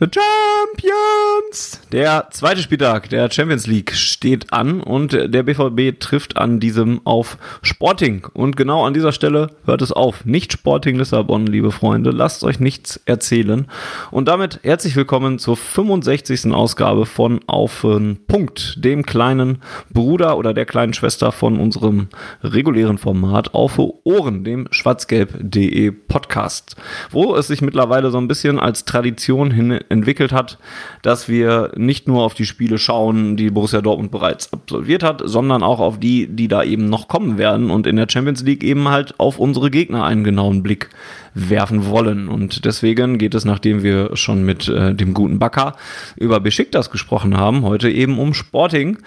The Champions! Der zweite Spieltag der Champions League steht an und der BVB trifft an diesem auf Sporting. Und genau an dieser Stelle hört es auf. Nicht Sporting Lissabon, liebe Freunde. Lasst euch nichts erzählen. Und damit herzlich willkommen zur 65. Ausgabe von Auf den Punkt, dem kleinen Bruder oder der kleinen Schwester von unserem regulären Format Auf Ohren, dem schwarzgelb.de Podcast, wo es sich mittlerweile so ein bisschen als Tradition hin entwickelt hat, dass wir nicht nur auf die Spiele schauen, die Borussia Dortmund bereits absolviert hat, sondern auch auf die, die da eben noch kommen werden und in der Champions League eben halt auf unsere Gegner einen genauen Blick werfen wollen. Und deswegen geht es, nachdem wir schon mit äh, dem guten Backer über Besiktas gesprochen haben, heute eben um Sporting,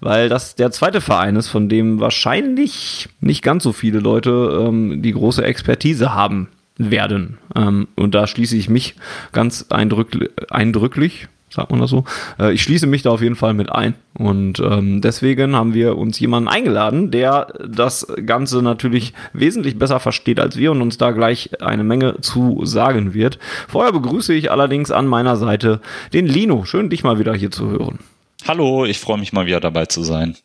weil das der zweite Verein ist, von dem wahrscheinlich nicht ganz so viele Leute ähm, die große Expertise haben werden. Ähm, und da schließe ich mich ganz eindrücklich, eindrücklich sagt man das so? Äh, ich schließe mich da auf jeden Fall mit ein. Und ähm, deswegen haben wir uns jemanden eingeladen, der das Ganze natürlich wesentlich besser versteht als wir und uns da gleich eine Menge zu sagen wird. Vorher begrüße ich allerdings an meiner Seite den Lino. Schön, dich mal wieder hier zu hören. Hallo, ich freue mich mal wieder dabei zu sein.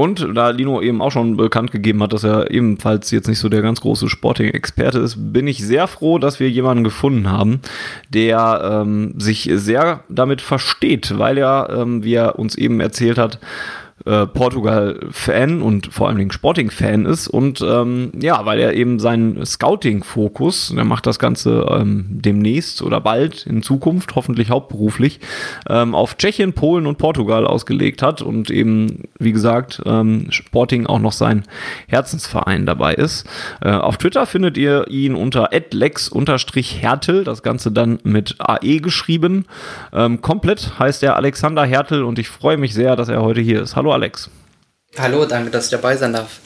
Und da Lino eben auch schon bekannt gegeben hat, dass er ebenfalls jetzt nicht so der ganz große Sporting-Experte ist, bin ich sehr froh, dass wir jemanden gefunden haben, der ähm, sich sehr damit versteht, weil er, ähm, wie er uns eben erzählt hat, äh, Portugal-Fan und vor allen Dingen Sporting-Fan ist und ähm, ja, weil er eben seinen Scouting-Fokus, der macht das Ganze ähm, demnächst oder bald in Zukunft, hoffentlich hauptberuflich, ähm, auf Tschechien, Polen und Portugal ausgelegt hat und eben, wie gesagt, ähm, Sporting auch noch sein Herzensverein dabei ist. Äh, auf Twitter findet ihr ihn unter lex-hertel, das Ganze dann mit AE geschrieben. Ähm, komplett heißt er Alexander Hertel und ich freue mich sehr, dass er heute hier ist. Hallo Hallo Alex. Hallo, danke, dass ich dabei sein darf.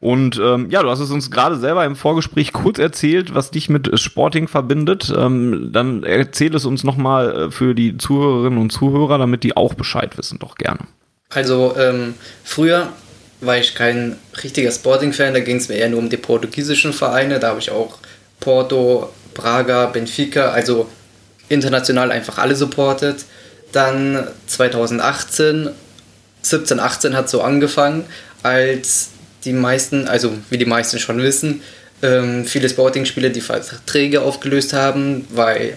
Und ähm, ja, du hast es uns gerade selber im Vorgespräch kurz erzählt, was dich mit Sporting verbindet. Ähm, dann erzähl es uns nochmal äh, für die Zuhörerinnen und Zuhörer, damit die auch Bescheid wissen, doch gerne. Also ähm, früher war ich kein richtiger Sporting-Fan, da ging es mir eher nur um die portugiesischen Vereine. Da habe ich auch Porto, Braga, Benfica, also international einfach alle supportet. Dann 2018, 17, 18 hat so angefangen, als die meisten, also wie die meisten schon wissen, ähm, viele Sporting-Spieler die Verträge aufgelöst haben, weil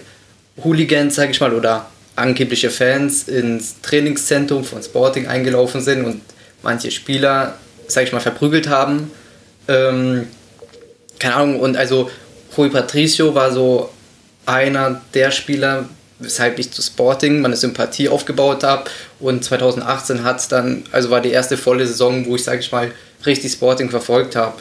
Hooligans, sage ich mal, oder angebliche Fans ins Trainingszentrum von Sporting eingelaufen sind und manche Spieler, sage ich mal, verprügelt haben. Ähm, keine Ahnung, und also Rui Patricio war so einer der Spieler, weshalb ich zu Sporting meine Sympathie aufgebaut habe. Und 2018 hat dann, also war die erste volle Saison, wo ich, sage ich mal, richtig Sporting verfolgt habe.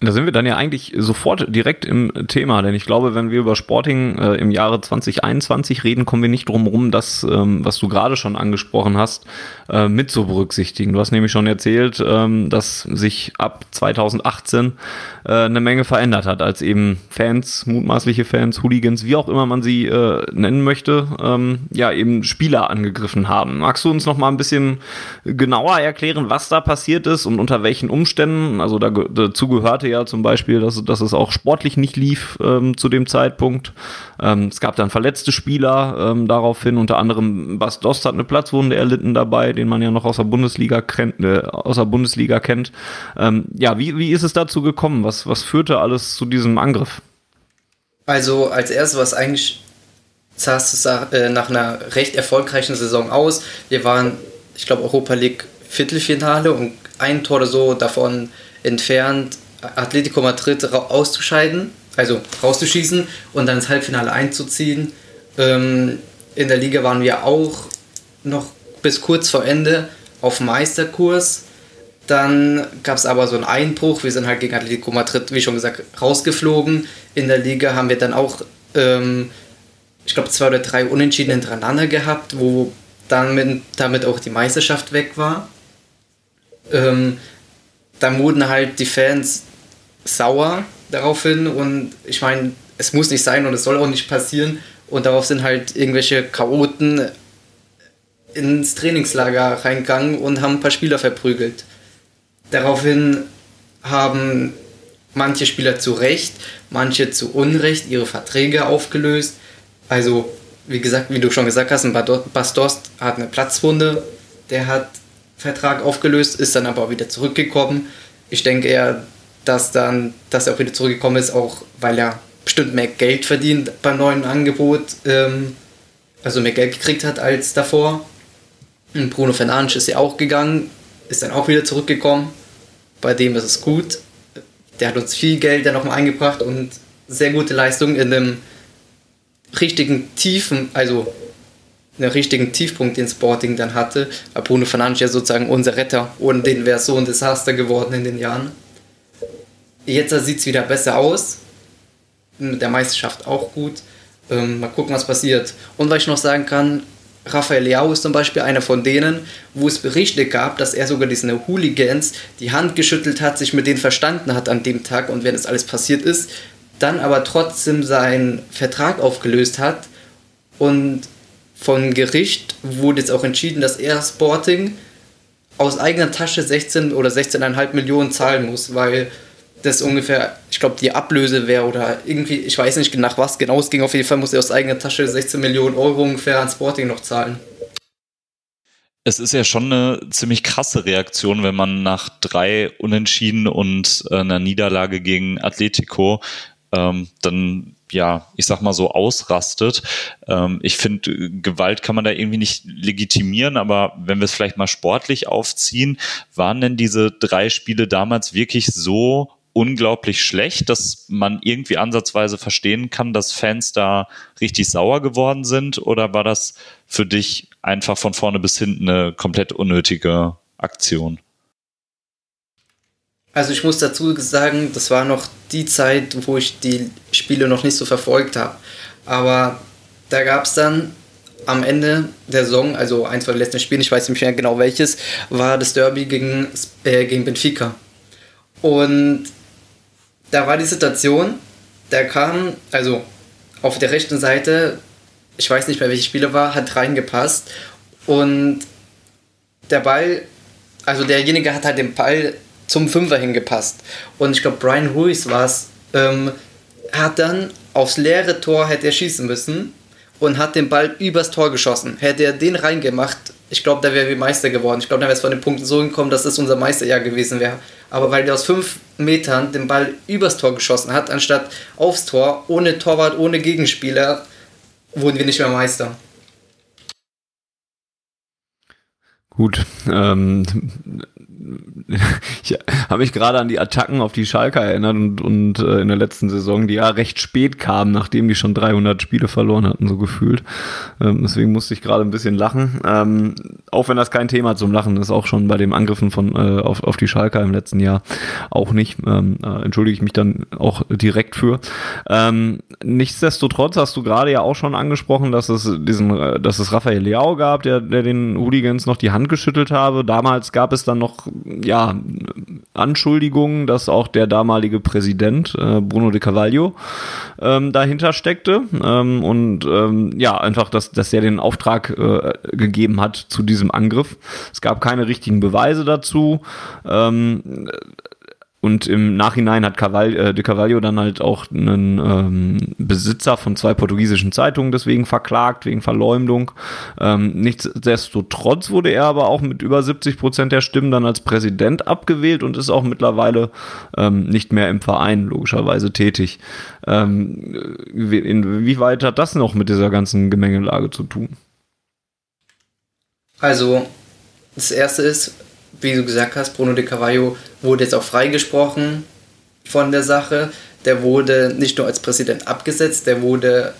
Da sind wir dann ja eigentlich sofort direkt im Thema, denn ich glaube, wenn wir über Sporting äh, im Jahre 2021 reden, kommen wir nicht drum rum, das, ähm, was du gerade schon angesprochen hast, äh, mit zu berücksichtigen. Du hast nämlich schon erzählt, ähm, dass sich ab 2018 äh, eine Menge verändert hat, als eben Fans, mutmaßliche Fans, Hooligans, wie auch immer man sie äh, nennen möchte, ähm, ja eben Spieler angegriffen haben. Magst du uns noch mal ein bisschen genauer erklären, was da passiert ist und unter welchen Umständen? Also da, dazu gehörte ja ja zum Beispiel, dass, dass es auch sportlich nicht lief ähm, zu dem Zeitpunkt. Ähm, es gab dann verletzte Spieler ähm, daraufhin, unter anderem Bas Dost hat eine Platzwunde erlitten dabei, den man ja noch aus der Bundesliga, kennt, äh, aus der Bundesliga kennt. Ähm, ja, wie, wie ist es dazu gekommen? Was, was führte alles zu diesem Angriff? Also als erstes, was eigentlich sah es äh, nach einer recht erfolgreichen Saison aus. Wir waren, ich glaube, Europa League Viertelfinale und ein Tor oder so davon entfernt, Atletico Madrid auszuscheiden, also rauszuschießen und dann ins Halbfinale einzuziehen. Ähm, in der Liga waren wir auch noch bis kurz vor Ende auf Meisterkurs. Dann gab es aber so einen Einbruch. Wir sind halt gegen Atletico Madrid, wie schon gesagt, rausgeflogen. In der Liga haben wir dann auch, ähm, ich glaube, zwei oder drei Unentschieden hintereinander gehabt, wo dann mit, damit auch die Meisterschaft weg war. Ähm, dann wurden halt die Fans sauer daraufhin und ich meine, es muss nicht sein und es soll auch nicht passieren und darauf sind halt irgendwelche Chaoten ins Trainingslager reingegangen und haben ein paar Spieler verprügelt. Daraufhin haben manche Spieler zu Recht, manche zu Unrecht ihre Verträge aufgelöst. Also, wie gesagt, wie du schon gesagt hast, ein Bastost hat eine Platzwunde, der hat Vertrag aufgelöst, ist dann aber auch wieder zurückgekommen. Ich denke eher, dass dann, dass er auch wieder zurückgekommen ist, auch weil er bestimmt mehr Geld verdient beim neuen Angebot, ähm, also mehr Geld gekriegt hat als davor. Und Bruno Fernandes ist ja auch gegangen, ist dann auch wieder zurückgekommen. Bei dem ist es gut. Der hat uns viel Geld dann nochmal eingebracht und sehr gute Leistung in einem richtigen Tiefen, also einen richtigen Tiefpunkt den Sporting dann hatte. Bruno Fernandes ja sozusagen unser Retter. Ohne den wäre es so ein Desaster geworden in den Jahren. Jetzt sieht es wieder besser aus. Mit der Meisterschaft auch gut. Ähm, mal gucken, was passiert. Und was ich noch sagen kann, Rafael Leao ist zum Beispiel einer von denen, wo es Berichte gab, dass er sogar diesen Hooligans die Hand geschüttelt hat, sich mit denen verstanden hat an dem Tag und wenn das alles passiert ist, dann aber trotzdem seinen Vertrag aufgelöst hat und vom Gericht wurde jetzt auch entschieden, dass er Sporting aus eigener Tasche 16 oder 16,5 Millionen zahlen muss, weil das ungefähr, ich glaube, die Ablöse wäre oder irgendwie, ich weiß nicht nach was genau es ging, auf jeden Fall muss er aus eigener Tasche 16 Millionen Euro ungefähr an Sporting noch zahlen. Es ist ja schon eine ziemlich krasse Reaktion, wenn man nach drei Unentschieden und äh, einer Niederlage gegen Atletico ähm, dann ja, ich sag mal so ausrastet. Ähm, ich finde, Gewalt kann man da irgendwie nicht legitimieren, aber wenn wir es vielleicht mal sportlich aufziehen, waren denn diese drei Spiele damals wirklich so unglaublich schlecht, dass man irgendwie ansatzweise verstehen kann, dass Fans da richtig sauer geworden sind? Oder war das für dich einfach von vorne bis hinten eine komplett unnötige Aktion? Also ich muss dazu sagen, das war noch die Zeit, wo ich die Spiele noch nicht so verfolgt habe. Aber da gab es dann am Ende der Saison, also eins von den letzten Spielen, ich weiß nicht mehr genau welches, war das Derby gegen, äh, gegen Benfica. Und da war die Situation, da kam, also auf der rechten Seite, ich weiß nicht mehr welcher Spieler war, hat reingepasst und der Ball, also derjenige hat halt den Ball zum Fünfer hingepasst. Und ich glaube, Brian Ruiz war es, ähm, hat dann aufs leere Tor hätte er schießen müssen und hat den Ball übers Tor geschossen. Hätte er den reingemacht, ich glaube, da wäre wir Meister geworden. Ich glaube, da wäre es von den Punkten so gekommen, dass es unser Meisterjahr gewesen wäre. Aber weil der aus fünf Metern den Ball übers Tor geschossen hat, anstatt aufs Tor, ohne Torwart, ohne Gegenspieler, wurden wir nicht mehr Meister. Gut, ähm, ich habe mich gerade an die Attacken auf die Schalker erinnert und, und äh, in der letzten Saison, die ja recht spät kamen, nachdem die schon 300 Spiele verloren hatten, so gefühlt. Ähm, deswegen musste ich gerade ein bisschen lachen. Ähm, auch wenn das kein Thema zum Lachen ist, auch schon bei den Angriffen von äh, auf, auf die Schalker im letzten Jahr auch nicht. Ähm, äh, entschuldige ich mich dann auch direkt für. Ähm, nichtsdestotrotz hast du gerade ja auch schon angesprochen, dass es diesen, äh, dass es Raphael Leao gab, der, der den Hooligans noch die Hand geschüttelt habe. Damals gab es dann noch ja, Anschuldigungen, dass auch der damalige Präsident äh, Bruno de Carvalho ähm, dahinter steckte ähm, und ähm, ja, einfach, dass, dass er den Auftrag äh, gegeben hat zu diesem Angriff. Es gab keine richtigen Beweise dazu. Ähm, und im Nachhinein hat äh, de Carvalho dann halt auch einen ähm, Besitzer von zwei portugiesischen Zeitungen deswegen verklagt, wegen Verleumdung. Ähm, nichtsdestotrotz wurde er aber auch mit über 70 Prozent der Stimmen dann als Präsident abgewählt und ist auch mittlerweile ähm, nicht mehr im Verein logischerweise tätig. Ähm, inwieweit hat das noch mit dieser ganzen Gemengelage zu tun? Also, das erste ist, wie du gesagt hast, Bruno de Carvalho wurde jetzt auch freigesprochen von der Sache. Der wurde nicht nur als Präsident abgesetzt, der wurde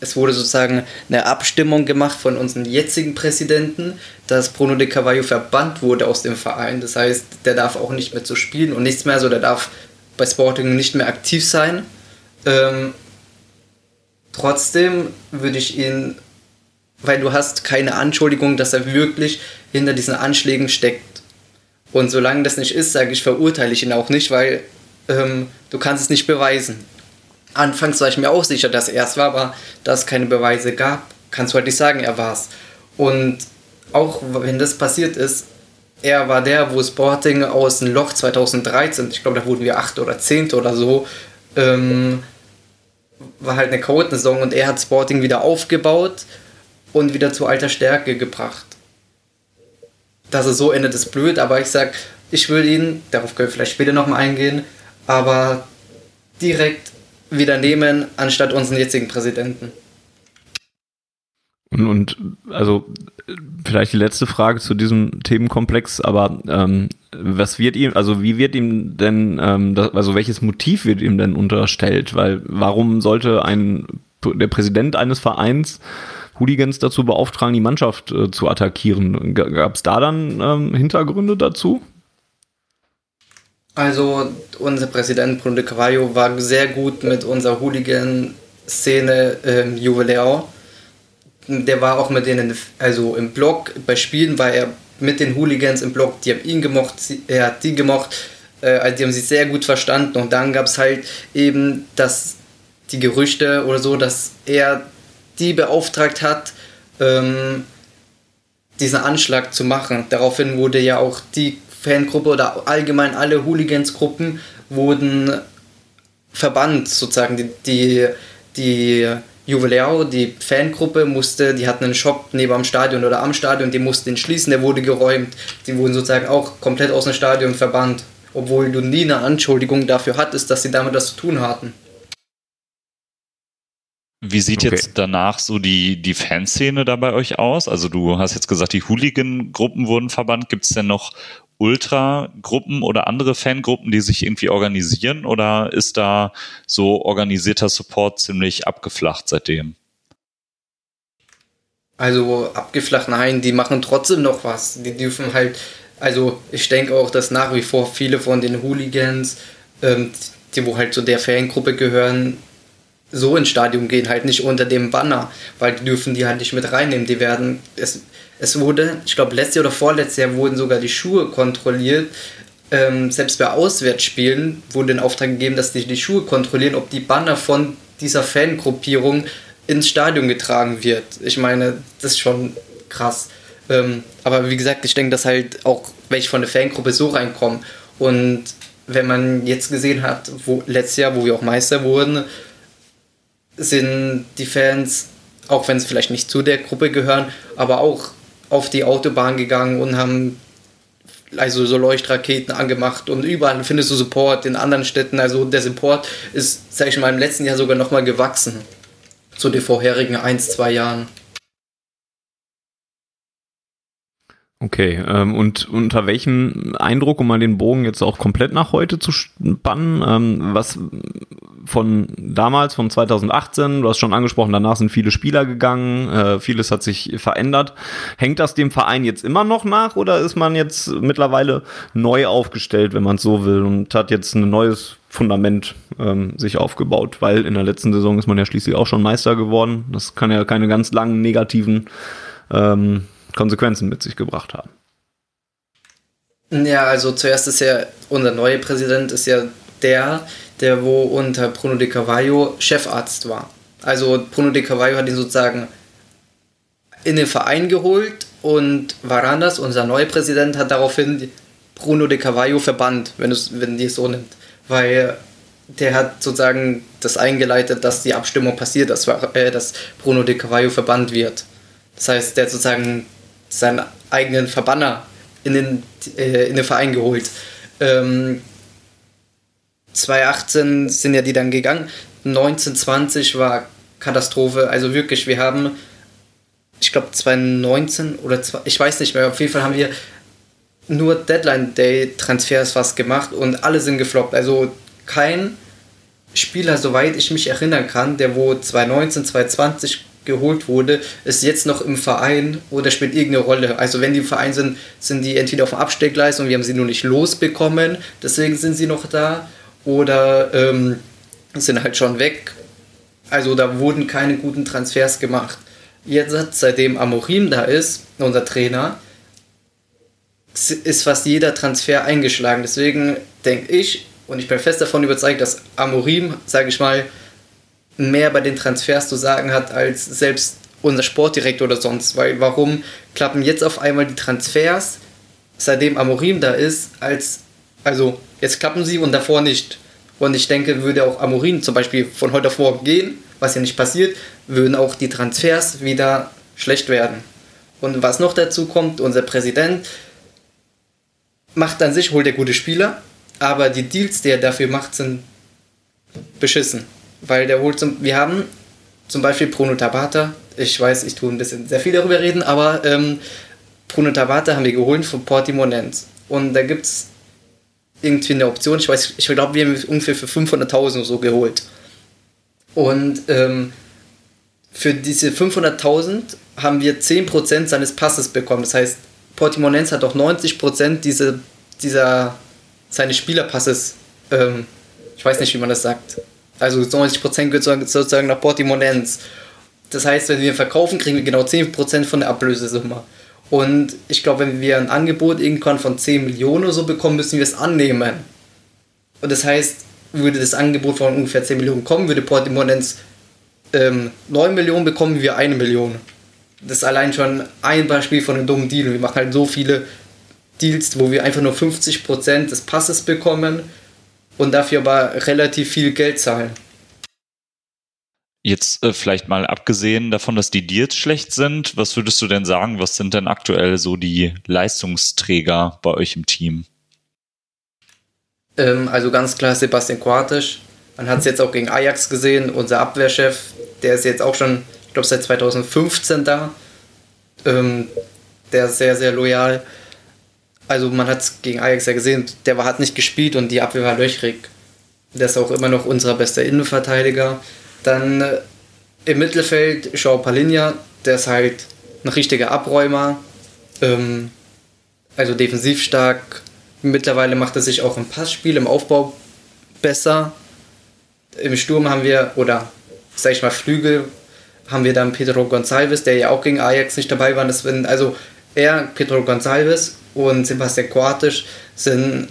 es wurde sozusagen eine Abstimmung gemacht von unserem jetzigen Präsidenten, dass Bruno de Cavallo verbannt wurde aus dem Verein. Das heißt, der darf auch nicht mehr zu spielen und nichts mehr, also der darf bei Sporting nicht mehr aktiv sein. Ähm, trotzdem würde ich ihn, weil du hast keine Anschuldigung, dass er wirklich hinter diesen Anschlägen steckt. Und solange das nicht ist, sage ich, verurteile ich ihn auch nicht, weil ähm, du kannst es nicht beweisen. Anfangs war ich mir auch sicher, dass er es war, aber da es keine Beweise gab, kannst du halt nicht sagen, er war es. Und auch wenn das passiert ist, er war der, wo Sporting aus dem Loch 2013, ich glaube, da wurden wir 8 oder 10 oder so, ähm, war halt eine Chaotensaison und er hat Sporting wieder aufgebaut und wieder zu alter Stärke gebracht. Dass es so endet, ist blöd, aber ich sag, ich will ihn, darauf können wir vielleicht später nochmal eingehen, aber direkt wieder nehmen, anstatt unseren jetzigen Präsidenten. Und, also vielleicht die letzte Frage zu diesem Themenkomplex, aber ähm, was wird ihm, also wie wird ihm denn, ähm, das, also welches Motiv wird ihm denn unterstellt? Weil warum sollte ein der Präsident eines Vereins Hooligans dazu beauftragen, die Mannschaft äh, zu attackieren? Gab es da dann ähm, Hintergründe dazu? Also unser Präsident Bruno de Cavallo war sehr gut mit unserer Hooligan-Szene ähm, Juveleo. Der war auch mit denen, also im Blog, bei Spielen war er mit den Hooligans im Blog, die haben ihn gemocht, er hat die gemocht, äh, also die haben sich sehr gut verstanden und dann gab es halt eben das, die Gerüchte oder so, dass er die beauftragt hat, ähm, diesen Anschlag zu machen. Daraufhin wurde ja auch die Fangruppe oder allgemein alle Hooligans-Gruppen wurden verbannt, sozusagen. Die, die, die Juveleo, die Fangruppe, musste, die hatten einen Shop neben am Stadion oder am Stadion, die mussten den schließen, der wurde geräumt. Die wurden sozusagen auch komplett aus dem Stadion verbannt, obwohl du nie eine Anschuldigung dafür hattest, dass sie damit was zu tun hatten. Wie sieht okay. jetzt danach so die, die Fanszene da bei euch aus? Also du hast jetzt gesagt, die Hooligan-Gruppen wurden verbannt. Gibt es denn noch Ultra-Gruppen oder andere Fangruppen, die sich irgendwie organisieren oder ist da so organisierter Support ziemlich abgeflacht seitdem? Also abgeflacht, nein, die machen trotzdem noch was. Die dürfen halt, also ich denke auch, dass nach wie vor viele von den Hooligans, ähm, die wo halt zu der Fangruppe gehören, so ins Stadion gehen, halt nicht unter dem Banner, weil die dürfen die halt nicht mit reinnehmen. Die werden, es, es wurde, ich glaube, letztes Jahr oder vorletztes Jahr wurden sogar die Schuhe kontrolliert. Ähm, selbst bei Auswärtsspielen wurde in Auftrag gegeben, dass die die Schuhe kontrollieren, ob die Banner von dieser Fangruppierung ins Stadion getragen wird. Ich meine, das ist schon krass. Ähm, aber wie gesagt, ich denke, dass halt auch welche von der Fangruppe so reinkommen. Und wenn man jetzt gesehen hat, wo letztes Jahr, wo wir auch Meister wurden, sind die Fans, auch wenn es vielleicht nicht zu der Gruppe gehören, aber auch auf die Autobahn gegangen und haben also so Leuchtraketen angemacht und überall findest du Support in anderen Städten. Also der Support ist, sag ich mal, im letzten Jahr sogar nochmal gewachsen zu den vorherigen ein, zwei Jahren. Okay, ähm, und unter welchem Eindruck, um mal den Bogen jetzt auch komplett nach heute zu spannen, ähm, was von damals, von 2018, du hast schon angesprochen, danach sind viele Spieler gegangen, äh, vieles hat sich verändert. Hängt das dem Verein jetzt immer noch nach oder ist man jetzt mittlerweile neu aufgestellt, wenn man es so will, und hat jetzt ein neues Fundament ähm, sich aufgebaut? Weil in der letzten Saison ist man ja schließlich auch schon Meister geworden. Das kann ja keine ganz langen negativen ähm, Konsequenzen mit sich gebracht haben. Ja, also zuerst ist ja unser neuer Präsident ist ja der, der wo unter Bruno de Carvalho Chefarzt war. Also Bruno de Carvalho hat ihn sozusagen in den Verein geholt und Varandas, unser neuer Präsident, hat daraufhin Bruno de Carvalho verbannt, wenn, wenn die es so nimmt. Weil der hat sozusagen das eingeleitet, dass die Abstimmung passiert, dass, äh, dass Bruno de Carvalho verbannt wird. Das heißt, der hat sozusagen seinen eigenen Verbanner in den, äh, in den Verein geholt. Ähm, 2018 sind ja die dann gegangen. 1920 war Katastrophe. Also wirklich, wir haben, ich glaube 2019 oder zwei, ich weiß nicht mehr, auf jeden Fall haben wir nur Deadline Day Transfers fast gemacht und alle sind gefloppt. Also kein Spieler, soweit ich mich erinnern kann, der wo 2019, 2020 geholt wurde, ist jetzt noch im Verein oder spielt irgendeine Rolle. Also wenn die im Verein sind, sind die entweder auf dem Absteckgleis und wir haben sie nur nicht losbekommen, deswegen sind sie noch da, oder ähm, sind halt schon weg. Also da wurden keine guten Transfers gemacht. Jetzt, seitdem Amorim da ist, unser Trainer, ist fast jeder Transfer eingeschlagen. Deswegen denke ich, und ich bin fest davon überzeugt, dass Amorim, sage ich mal, mehr bei den Transfers zu sagen hat als selbst unser Sportdirektor oder sonst. Weil warum klappen jetzt auf einmal die Transfers, seitdem Amorim da ist, als also jetzt klappen sie und davor nicht. Und ich denke, würde auch Amorim zum Beispiel von heute auf morgen gehen, was ja nicht passiert, würden auch die Transfers wieder schlecht werden. Und was noch dazu kommt, unser Präsident macht an sich, holt er gute Spieler, aber die Deals, die er dafür macht, sind beschissen. Weil der holt zum, wir haben zum Beispiel Bruno Tabata, ich weiß, ich tue ein bisschen sehr viel darüber reden, aber ähm, Bruno Tabata haben wir geholt von Portimonense. Und da gibt es irgendwie eine Option, ich weiß, ich glaube, wir haben ungefähr für 500.000 so geholt. Und ähm, für diese 500.000 haben wir 10% seines Passes bekommen. Das heißt, Portimonense hat auch 90% diese, dieser, seines Spielerpasses, ähm, ich weiß nicht, wie man das sagt, also 90% geht sozusagen nach Portimonense. Das heißt, wenn wir verkaufen, kriegen wir genau 10% von der Ablösesumme. Und ich glaube, wenn wir ein Angebot irgendwann von 10 Millionen oder so bekommen, müssen wir es annehmen. Und das heißt, würde das Angebot von ungefähr 10 Millionen kommen, würde Portimonense ähm, 9 Millionen bekommen, wir 1 Million. Das ist allein schon ein Beispiel von einem dummen Deal. Wir machen halt so viele Deals, wo wir einfach nur 50% des Passes bekommen und dafür aber relativ viel Geld zahlen. Jetzt äh, vielleicht mal abgesehen davon, dass die Deals schlecht sind, was würdest du denn sagen, was sind denn aktuell so die Leistungsträger bei euch im Team? Ähm, also ganz klar Sebastian Quartisch. Man hat es jetzt auch gegen Ajax gesehen, unser Abwehrchef, der ist jetzt auch schon, ich glaube, seit 2015 da. Ähm, der ist sehr, sehr loyal also man hat es gegen Ajax ja gesehen, der hat nicht gespielt und die Abwehr war löchrig. Der ist auch immer noch unser bester Innenverteidiger. Dann äh, im Mittelfeld Jean Palinja, der ist halt ein richtiger Abräumer, ähm, also defensiv stark. Mittlerweile macht er sich auch im Passspiel, im Aufbau besser. Im Sturm haben wir, oder sag ich mal Flügel, haben wir dann Pedro Gonçalves, der ja auch gegen Ajax nicht dabei war. Das also er, Pedro Gonçalves und Sebastian Quartisch sind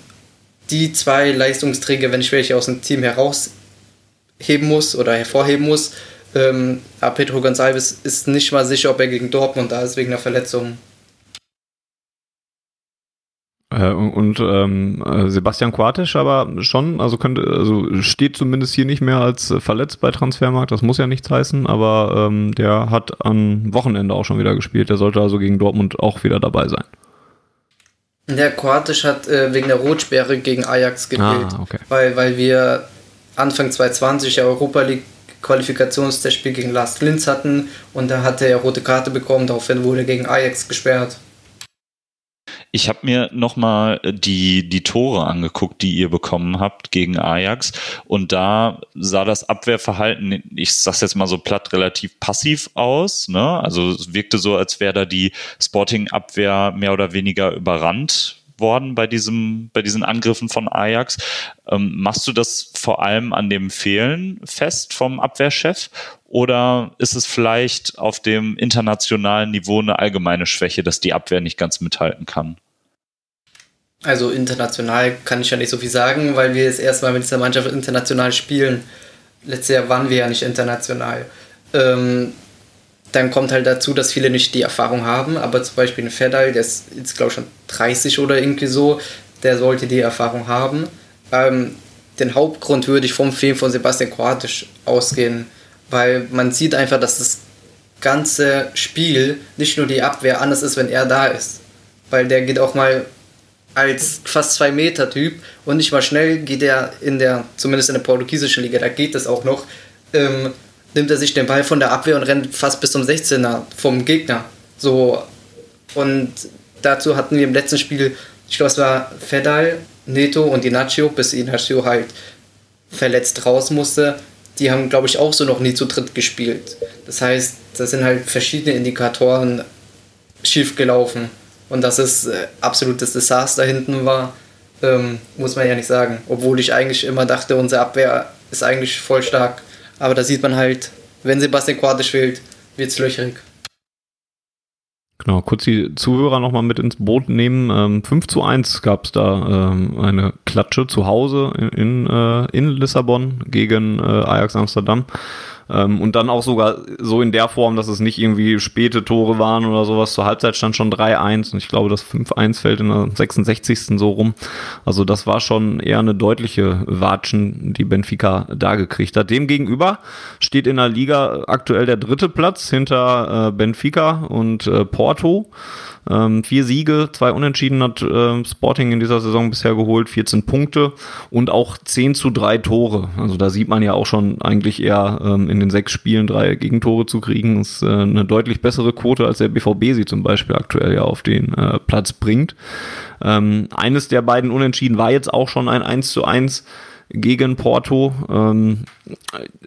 die zwei Leistungsträger, wenn ich welche aus dem Team herausheben muss oder hervorheben muss. Ähm, aber Pedro Gonçalves ist nicht mal sicher, ob er gegen Dortmund da ist wegen einer Verletzung. Äh, und ähm, äh, Sebastian Quartisch aber schon, also könnte, also steht zumindest hier nicht mehr als verletzt bei Transfermarkt, das muss ja nichts heißen, aber ähm, der hat am Wochenende auch schon wieder gespielt. Der sollte also gegen Dortmund auch wieder dabei sein. Der Kroatisch hat äh, wegen der Rotsperre gegen Ajax gespielt, ah, okay. weil, weil wir Anfang 2020 ja Europa League Qualifikationstestspiel gegen Lars Linz hatten und da hat er rote Karte bekommen, daraufhin wurde er gegen Ajax gesperrt. Ich habe mir nochmal die, die Tore angeguckt, die ihr bekommen habt gegen Ajax. Und da sah das Abwehrverhalten, ich sag's jetzt mal so platt, relativ passiv aus. Ne? Also es wirkte so, als wäre da die Sporting-Abwehr mehr oder weniger überrannt worden bei diesem, bei diesen Angriffen von Ajax. Ähm, machst du das vor allem an dem Fehlen fest vom Abwehrchef? Oder ist es vielleicht auf dem internationalen Niveau eine allgemeine Schwäche, dass die Abwehr nicht ganz mithalten kann? Also international kann ich ja nicht so viel sagen, weil wir jetzt erstmal mit dieser Mannschaft international spielen. Letztes Jahr waren wir ja nicht international. Ähm, dann kommt halt dazu, dass viele nicht die Erfahrung haben, aber zum Beispiel ein Fedal, der ist jetzt glaube ich schon 30 oder irgendwie so, der sollte die Erfahrung haben. Ähm, den Hauptgrund würde ich vom Film von Sebastian Kroatisch ausgehen, weil man sieht einfach, dass das ganze Spiel, nicht nur die Abwehr, anders ist, wenn er da ist. Weil der geht auch mal als fast zwei Meter Typ und nicht mal schnell geht er in der, zumindest in der portugiesischen Liga, da geht das auch noch, ähm, nimmt er sich den Ball von der Abwehr und rennt fast bis zum 16er vom Gegner. So. Und dazu hatten wir im letzten Spiel, ich glaube, es war Fedal, Neto und Inacio, bis Inacio halt verletzt raus musste, die haben, glaube ich, auch so noch nie zu dritt gespielt. Das heißt, das sind halt verschiedene Indikatoren schief gelaufen. Und dass es äh, absolutes Desaster hinten war, ähm, muss man ja nicht sagen. Obwohl ich eigentlich immer dachte, unsere Abwehr ist eigentlich voll stark. Aber da sieht man halt, wenn Sebastian Quadisch fehlt, wird es löcherig. Genau, kurz die Zuhörer nochmal mit ins Boot nehmen. Ähm, 5 zu 1 gab es da ähm, eine Klatsche zu Hause in, in, äh, in Lissabon gegen äh, Ajax Amsterdam. Ähm, und dann auch sogar so in der Form, dass es nicht irgendwie späte Tore waren oder sowas. Zur Halbzeit stand schon 3-1 und ich glaube, das 5-1 fällt in der 66. so rum. Also das war schon eher eine deutliche Watschen, die Benfica da gekriegt hat. Demgegenüber steht in der Liga aktuell der dritte Platz hinter äh, Benfica und äh, Porto. Ähm, vier Siege, zwei Unentschieden hat äh, Sporting in dieser Saison bisher geholt, 14 Punkte und auch 10 zu 3 Tore. Also da sieht man ja auch schon eigentlich eher ähm, in den sechs Spielen drei Gegentore zu kriegen. Ist äh, eine deutlich bessere Quote, als der BVB sie zum Beispiel aktuell ja auf den äh, Platz bringt. Ähm, eines der beiden Unentschieden war jetzt auch schon ein 1 zu 1 gegen Porto. Ähm,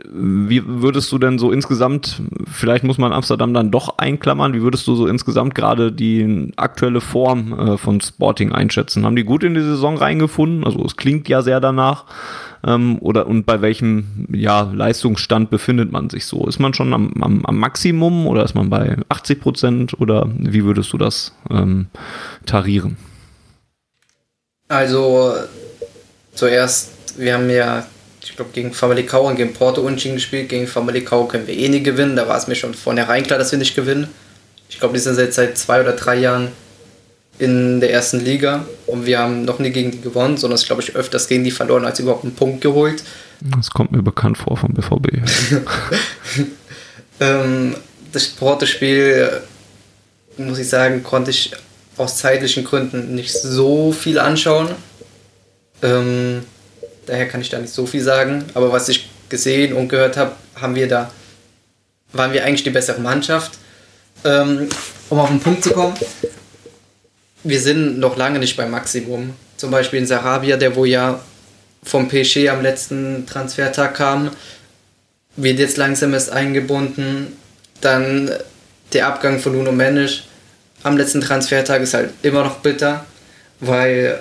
wie würdest du denn so insgesamt, vielleicht muss man Amsterdam dann doch einklammern, wie würdest du so insgesamt gerade die aktuelle Form äh, von Sporting einschätzen? Haben die gut in die Saison reingefunden? Also es klingt ja sehr danach. Ähm, oder und bei welchem ja, Leistungsstand befindet man sich so? Ist man schon am, am, am Maximum oder ist man bei 80 Prozent oder wie würdest du das ähm, tarieren? Also zuerst wir haben ja, ich glaube, gegen Famalicão und gegen Porto unentschieden gespielt. Gegen Famalicão können wir eh nicht gewinnen. Da war es mir schon vornherein klar, dass wir nicht gewinnen. Ich glaube, die sind jetzt seit zwei oder drei Jahren in der ersten Liga und wir haben noch nie gegen die gewonnen, sondern es glaube ich öfters gegen die verloren, als überhaupt einen Punkt geholt. Das kommt mir bekannt vor vom BVB. ähm, das Porto-Spiel, muss ich sagen, konnte ich aus zeitlichen Gründen nicht so viel anschauen. Ähm, Daher kann ich da nicht so viel sagen. Aber was ich gesehen und gehört habe, haben wir da, waren wir eigentlich die bessere Mannschaft. Ähm, um auf den Punkt zu kommen, wir sind noch lange nicht beim Maximum. Zum Beispiel in Sarabia, der wo ja vom PSG am letzten Transfertag kam, wird jetzt langsam erst eingebunden. Dann der Abgang von Nuno Mendes am letzten Transfertag ist halt immer noch bitter, weil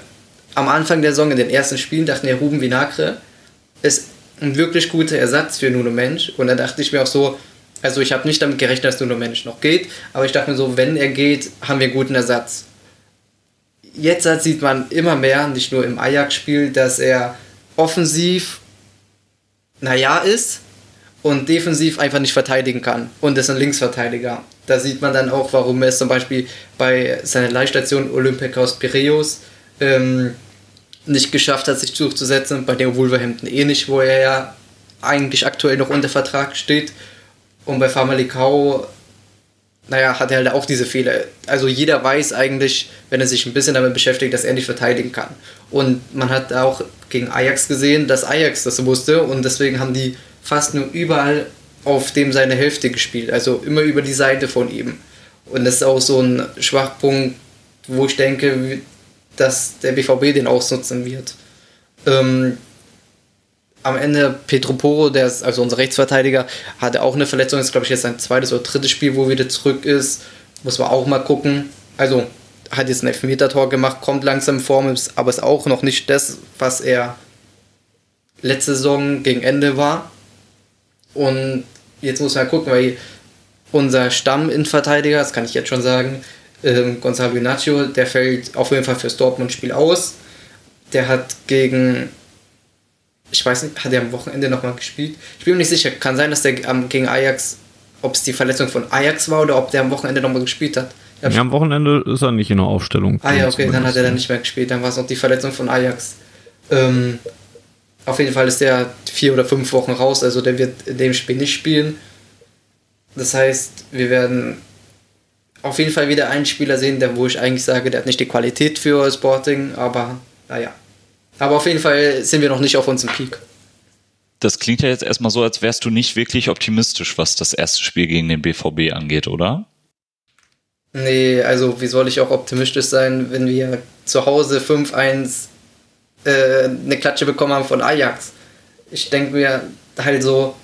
am Anfang der Saison in den ersten Spielen dachten wir, Ruben Vinagre ist ein wirklich guter Ersatz für Nuno Mensch. Und da dachte ich mir auch so, also ich habe nicht damit gerechnet, dass Nuno Mensch noch geht, aber ich dachte mir so, wenn er geht, haben wir einen guten Ersatz. Jetzt sieht man immer mehr, nicht nur im Ajax-Spiel, dass er offensiv, naja, ist und defensiv einfach nicht verteidigen kann. Und ist ein Linksverteidiger. Da sieht man dann auch, warum er es zum Beispiel bei seiner Leihstation Olympiakos Piraeus ähm, nicht geschafft hat, sich durchzusetzen. Bei dem Wolverhampton eh nicht, wo er ja eigentlich aktuell noch unter Vertrag steht. Und bei Famalicão, naja, hat er halt auch diese Fehler. Also jeder weiß eigentlich, wenn er sich ein bisschen damit beschäftigt, dass er nicht verteidigen kann. Und man hat auch gegen Ajax gesehen, dass Ajax das wusste und deswegen haben die fast nur überall auf dem seine Hälfte gespielt. Also immer über die Seite von ihm. Und das ist auch so ein Schwachpunkt, wo ich denke, dass der BVB den ausnutzen wird. Ähm, am Ende Petro Poro, der ist also unser Rechtsverteidiger, hatte auch eine Verletzung. Ist, glaube ich, jetzt sein zweites oder drittes Spiel, wo er wieder zurück ist. Muss man auch mal gucken. Also hat jetzt ein Elfmeter-Tor gemacht, kommt langsam in Form, aber ist auch noch nicht das, was er letzte Saison gegen Ende war. Und jetzt muss man gucken, weil unser Stamm-Innenverteidiger, das kann ich jetzt schon sagen, ähm, Gonzalo Inacio, der fällt auf jeden Fall fürs Dortmund-Spiel aus. Der hat gegen, ich weiß nicht, hat er am Wochenende nochmal gespielt? Ich bin mir nicht sicher. Kann sein, dass der ähm, gegen Ajax, ob es die Verletzung von Ajax war oder ob der am Wochenende nochmal gespielt hat. Ja, am Wochenende ist er nicht in der Aufstellung. Ah ja, okay, dann hat er dann nicht mehr gespielt. Dann war es noch die Verletzung von Ajax. Ähm, auf jeden Fall ist der vier oder fünf Wochen raus, also der wird in dem Spiel nicht spielen. Das heißt, wir werden auf jeden Fall wieder einen Spieler sehen, der, wo ich eigentlich sage, der hat nicht die Qualität für Sporting, aber naja. Aber auf jeden Fall sind wir noch nicht auf unserem Peak. Das klingt ja jetzt erstmal so, als wärst du nicht wirklich optimistisch, was das erste Spiel gegen den BVB angeht, oder? Nee, also wie soll ich auch optimistisch sein, wenn wir zu Hause 5-1 äh, eine Klatsche bekommen haben von Ajax? ich denke mir halt so,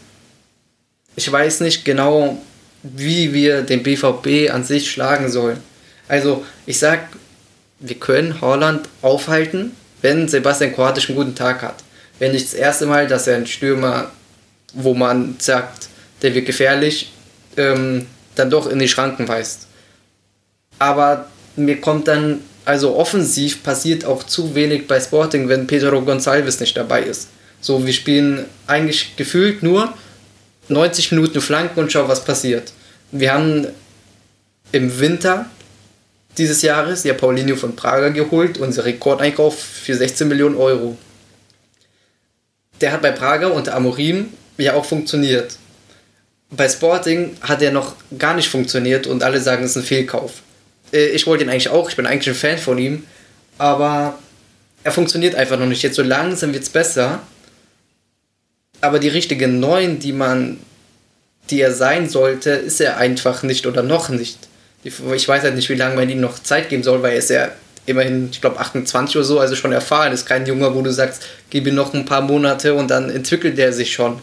ich weiß nicht genau, wie wir den BVB an sich schlagen sollen. Also, ich sag, wir können Holland aufhalten, wenn Sebastian Kroatisch einen guten Tag hat. Wenn nicht das erste Mal, dass er einen Stürmer, wo man sagt, der wird gefährlich, ähm, dann doch in die Schranken weist. Aber mir kommt dann, also offensiv passiert auch zu wenig bei Sporting, wenn Pedro Gonçalves nicht dabei ist. So, wir spielen eigentlich gefühlt nur 90 Minuten Flanken und schau, was passiert. Wir haben im Winter dieses Jahres ja Paulinho von Praga geholt, unser Rekordeinkauf für 16 Millionen Euro. Der hat bei Praga unter Amorim ja auch funktioniert. Bei Sporting hat er noch gar nicht funktioniert und alle sagen, es ist ein Fehlkauf. Äh, ich wollte ihn eigentlich auch, ich bin eigentlich ein Fan von ihm, aber er funktioniert einfach noch nicht. Jetzt so langsam wird es besser, aber die richtigen Neuen, die man, die er sein sollte, ist er einfach nicht oder noch nicht. Ich weiß halt nicht, wie lange man ihm noch Zeit geben soll, weil er ist ja immerhin, ich glaube, 28 oder so, also schon erfahren. Ist kein Junge, wo du sagst, gib ihm noch ein paar Monate und dann entwickelt er sich schon.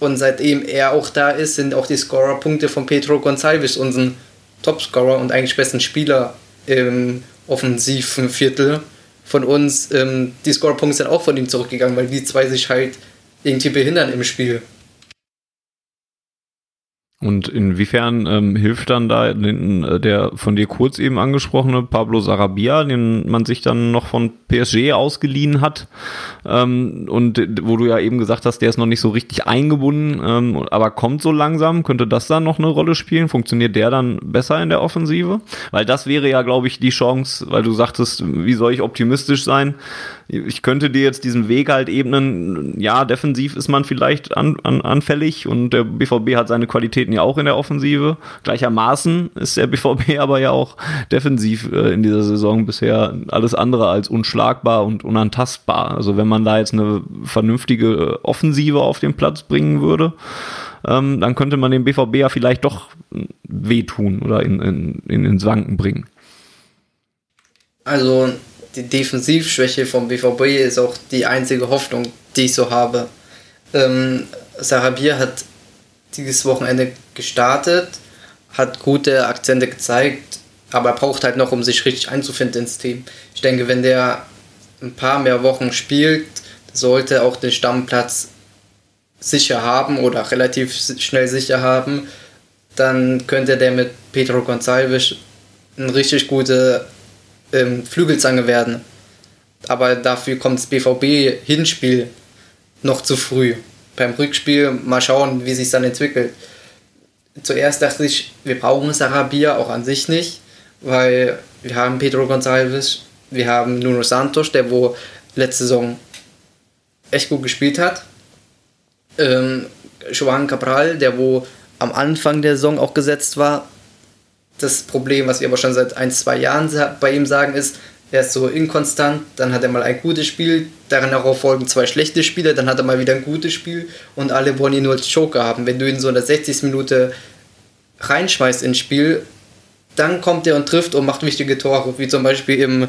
Und seitdem er auch da ist, sind auch die Scorerpunkte von Pedro Gonçalves unseren Topscorer und eigentlich besten Spieler im offensiven Viertel von uns. Ähm, die Scorerpunkte sind auch von ihm zurückgegangen, weil die zwei sich halt irgendwie behindern im Spiel. Und inwiefern ähm, hilft dann da den, äh, der von dir kurz eben angesprochene Pablo Sarabia, den man sich dann noch von PSG ausgeliehen hat ähm, und wo du ja eben gesagt hast, der ist noch nicht so richtig eingebunden, ähm, aber kommt so langsam, könnte das dann noch eine Rolle spielen? Funktioniert der dann besser in der Offensive? Weil das wäre ja, glaube ich, die Chance, weil du sagtest, wie soll ich optimistisch sein? Ich könnte dir jetzt diesen Weg halt ebnen, ja, defensiv ist man vielleicht an, an, anfällig und der BVB hat seine Qualitäten ja auch in der Offensive. Gleichermaßen ist der BVB aber ja auch defensiv äh, in dieser Saison bisher alles andere als unschlagbar und unantastbar. Also wenn man da jetzt eine vernünftige Offensive auf den Platz bringen würde, ähm, dann könnte man dem BVB ja vielleicht doch wehtun oder in, in, in, ins Wanken bringen. Also die Defensivschwäche vom BVB ist auch die einzige Hoffnung, die ich so habe. Ähm, Sarabia hat dieses Wochenende gestartet, hat gute Akzente gezeigt, aber er braucht halt noch, um sich richtig einzufinden ins Team. Ich denke, wenn der ein paar mehr Wochen spielt, sollte auch den Stammplatz sicher haben oder relativ schnell sicher haben, dann könnte der mit Pedro Gonçalves eine richtig gute ähm, Flügelzange werden. Aber dafür kommt das BVB-Hinspiel noch zu früh. Beim Rückspiel mal schauen, wie sich dann entwickelt. Zuerst dachte ich, wir brauchen Sarabia auch an sich nicht, weil wir haben Pedro Gonçalves, wir haben Nuno Santos, der wo letzte Saison echt gut gespielt hat. Ähm, Joan Cabral, der wo am Anfang der Saison auch gesetzt war, das Problem, was wir aber schon seit ein, zwei Jahren bei ihm sagen, ist, er ist so inkonstant, dann hat er mal ein gutes Spiel, daran darauf folgen zwei schlechte Spiele, dann hat er mal wieder ein gutes Spiel und alle wollen ihn nur als Joker haben. Wenn du ihn so in der 60. Minute reinschmeißt ins Spiel, dann kommt er und trifft und macht wichtige Tore, wie zum Beispiel im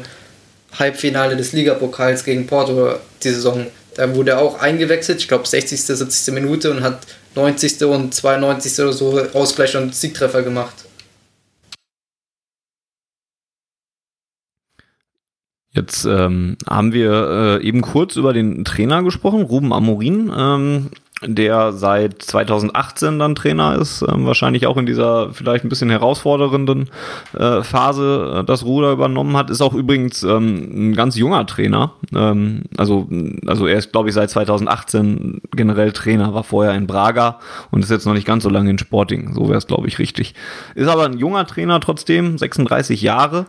Halbfinale des Ligapokals gegen Porto die Saison. Da wurde er auch eingewechselt, ich glaube 60., 70. Minute und hat 90. und 92. oder so Ausgleich und Siegtreffer gemacht. Jetzt ähm, haben wir äh, eben kurz über den Trainer gesprochen, Ruben Amorin. Ähm, der seit 2018 dann Trainer ist, ähm, wahrscheinlich auch in dieser vielleicht ein bisschen herausfordernden äh, Phase äh, das Ruder übernommen hat, ist auch übrigens ähm, ein ganz junger Trainer. Ähm, also, also er ist, glaube ich, seit 2018 generell Trainer, war vorher in Braga und ist jetzt noch nicht ganz so lange in Sporting. So wäre es, glaube ich, richtig. Ist aber ein junger Trainer trotzdem, 36 Jahre.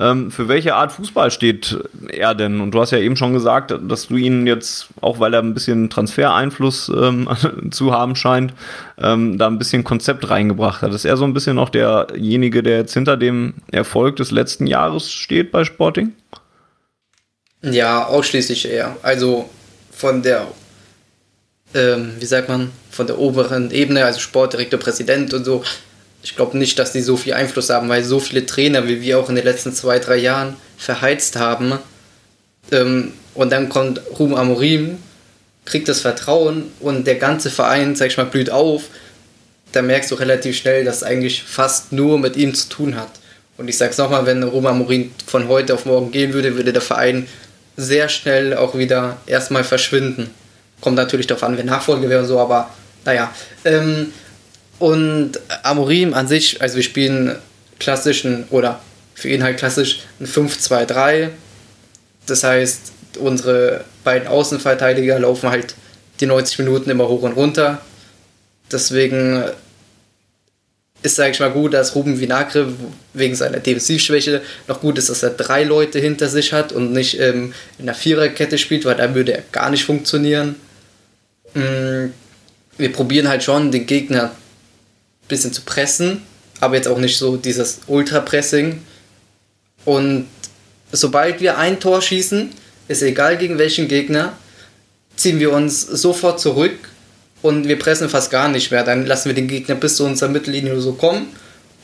Ähm, für welche Art Fußball steht er denn? Und du hast ja eben schon gesagt, dass du ihn jetzt, auch weil er ein bisschen Transfereinfluss ähm, ähm, zu haben scheint, ähm, da ein bisschen Konzept reingebracht hat. Ist er so ein bisschen auch derjenige, der jetzt hinter dem Erfolg des letzten Jahres steht bei Sporting? Ja, ausschließlich er. Also von der, ähm, wie sagt man, von der oberen Ebene, also Sportdirektor, Präsident und so. Ich glaube nicht, dass die so viel Einfluss haben, weil so viele Trainer, wie wir auch in den letzten zwei, drei Jahren verheizt haben. Ähm, und dann kommt Ruben Amorim, kriegt das Vertrauen und der ganze Verein, sag ich mal, blüht auf, da merkst du relativ schnell, dass es eigentlich fast nur mit ihm zu tun hat. Und ich sag's nochmal, wenn Roma Morin von heute auf morgen gehen würde, würde der Verein sehr schnell auch wieder erstmal verschwinden. Kommt natürlich darauf an, wer Nachfolger wäre und so, aber naja. Ähm, und Amorim an sich, also wir spielen klassischen oder für ihn halt klassisch ein 5-2-3. Das heißt, unsere beiden Außenverteidiger laufen halt die 90 Minuten immer hoch und runter. Deswegen ist, sage ich mal, gut, dass Ruben Vinagre wegen seiner Defensivschwäche noch gut ist, dass er drei Leute hinter sich hat und nicht ähm, in einer Viererkette spielt, weil da würde er gar nicht funktionieren. Mm, wir probieren halt schon, den Gegner ein bisschen zu pressen, aber jetzt auch nicht so dieses Ultra-Pressing. Und sobald wir ein Tor schießen, ist egal gegen welchen Gegner, ziehen wir uns sofort zurück und wir pressen fast gar nicht mehr. Dann lassen wir den Gegner bis zu unserer Mittellinie so kommen.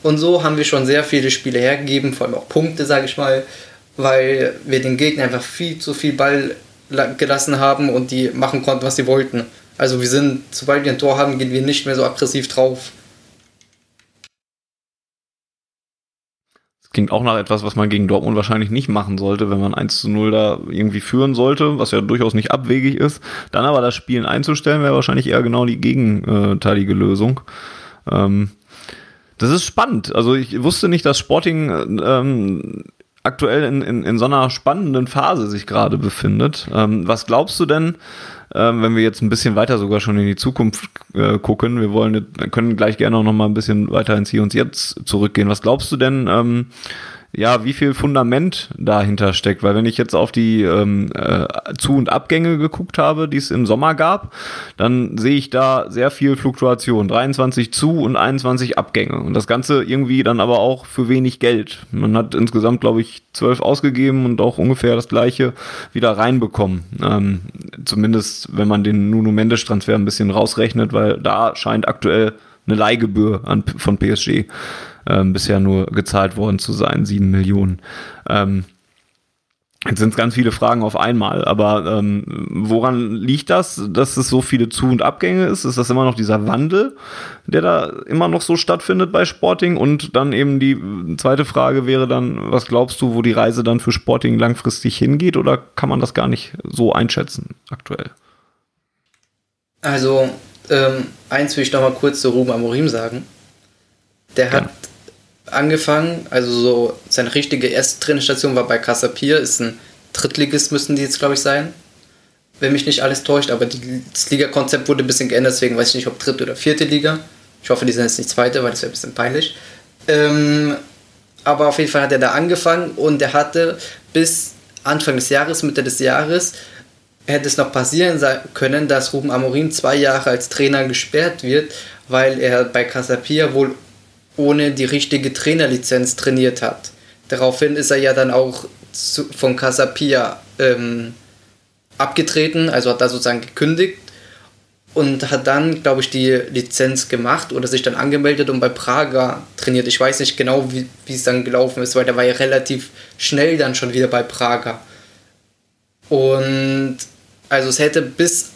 Und so haben wir schon sehr viele Spiele hergegeben, vor allem auch Punkte, sage ich mal, weil wir den Gegner einfach viel zu viel Ball gelassen haben und die machen konnten, was sie wollten. Also wir sind, sobald wir ein Tor haben, gehen wir nicht mehr so aggressiv drauf. Klingt auch nach etwas, was man gegen Dortmund wahrscheinlich nicht machen sollte, wenn man 1 zu 0 da irgendwie führen sollte, was ja durchaus nicht abwegig ist. Dann aber das Spielen einzustellen, wäre wahrscheinlich eher genau die gegenteilige Lösung. Ähm, das ist spannend. Also ich wusste nicht, dass Sporting ähm, aktuell in, in, in so einer spannenden Phase sich gerade befindet. Ähm, was glaubst du denn, ähm, wenn wir jetzt ein bisschen weiter sogar schon in die Zukunft äh, gucken. Wir wollen, können gleich gerne auch noch mal ein bisschen weiter ins Hier und Jetzt zurückgehen. Was glaubst du denn, ähm, ja, wie viel Fundament dahinter steckt. Weil wenn ich jetzt auf die ähm, äh, Zu- und Abgänge geguckt habe, die es im Sommer gab, dann sehe ich da sehr viel Fluktuation. 23 Zu- und 21 Abgänge. Und das Ganze irgendwie dann aber auch für wenig Geld. Man hat insgesamt, glaube ich, 12 ausgegeben und auch ungefähr das gleiche wieder reinbekommen. Ähm, zumindest, wenn man den Nuno Mendes-Transfer ein bisschen rausrechnet, weil da scheint aktuell eine Leihgebühr an, von PSG ähm, bisher nur gezahlt worden zu sein, sieben Millionen. Ähm, Jetzt sind es ganz viele Fragen auf einmal, aber ähm, woran liegt das, dass es so viele Zu- und Abgänge ist? Ist das immer noch dieser Wandel, der da immer noch so stattfindet bei Sporting? Und dann eben die zweite Frage wäre dann, was glaubst du, wo die Reise dann für Sporting langfristig hingeht? Oder kann man das gar nicht so einschätzen aktuell? Also, ähm, eins will ich noch mal kurz zu Ruben Amorim sagen. Der hat angefangen, also so seine richtige erste Trainerstation war bei Casapir, ist ein Drittligist, müssen die jetzt, glaube ich, sein. Wenn mich nicht alles täuscht, aber die, das Liga-Konzept wurde ein bisschen geändert, deswegen weiß ich nicht, ob dritte oder vierte Liga. Ich hoffe, die sind jetzt nicht zweite, weil das wäre ein bisschen peinlich. Ähm, aber auf jeden Fall hat er da angefangen und er hatte bis Anfang des Jahres, Mitte des Jahres, hätte es noch passieren können, dass Ruben Amorim zwei Jahre als Trainer gesperrt wird, weil er bei Casapia wohl ohne die richtige Trainerlizenz trainiert hat. Daraufhin ist er ja dann auch zu, von Casapia ähm, abgetreten, also hat da sozusagen gekündigt und hat dann, glaube ich, die Lizenz gemacht oder sich dann angemeldet und bei Praga trainiert. Ich weiß nicht genau, wie es dann gelaufen ist, weil der war ja relativ schnell dann schon wieder bei Praga. Und also es hätte bis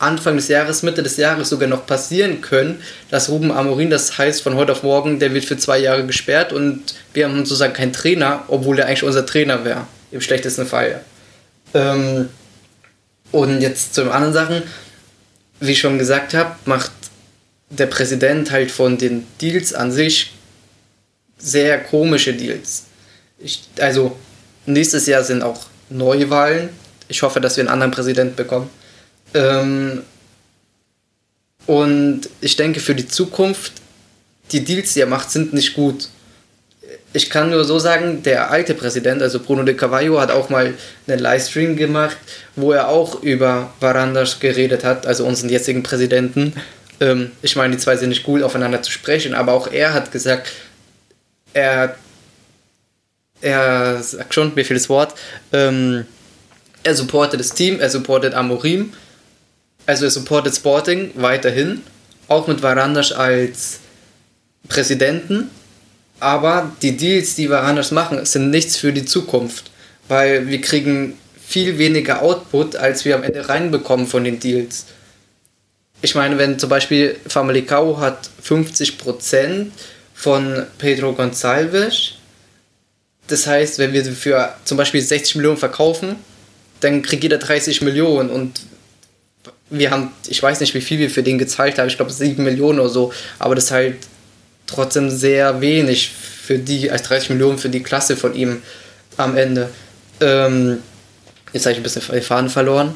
Anfang des Jahres, Mitte des Jahres sogar noch passieren können, dass Ruben Amorin, das heißt von heute auf morgen, der wird für zwei Jahre gesperrt und wir haben sozusagen keinen Trainer, obwohl er eigentlich unser Trainer wäre, im schlechtesten Fall. Ähm, und jetzt zu den anderen Sachen, wie ich schon gesagt habe, macht der Präsident halt von den Deals an sich sehr komische Deals. Ich, also nächstes Jahr sind auch Neuwahlen. Ich hoffe, dass wir einen anderen Präsidenten bekommen. Ähm, und ich denke, für die Zukunft, die Deals, die er macht, sind nicht gut. Ich kann nur so sagen, der alte Präsident, also Bruno de Cavallo, hat auch mal einen Livestream gemacht, wo er auch über Varandas geredet hat, also unseren jetzigen Präsidenten. Ähm, ich meine, die zwei sind nicht gut aufeinander zu sprechen, aber auch er hat gesagt, er, er sagt schon, mir fehlt das Wort, ähm, er supportet das Team, er supportet Amorim also er supportet Sporting weiterhin, auch mit Varandas als Präsidenten. Aber die Deals, die Varandas machen, sind nichts für die Zukunft. Weil wir kriegen viel weniger Output, als wir am Ende reinbekommen von den Deals. Ich meine, wenn zum Beispiel Famalicão hat 50% von Pedro Gonçalves, das heißt, wenn wir für zum Beispiel 60 Millionen verkaufen, dann kriegt jeder 30 Millionen und wir haben, ich weiß nicht, wie viel wir für den gezahlt haben, ich glaube 7 Millionen oder so, aber das ist halt trotzdem sehr wenig für die, als 30 Millionen für die Klasse von ihm am Ende. Ähm, jetzt habe ich ein bisschen Faden verloren.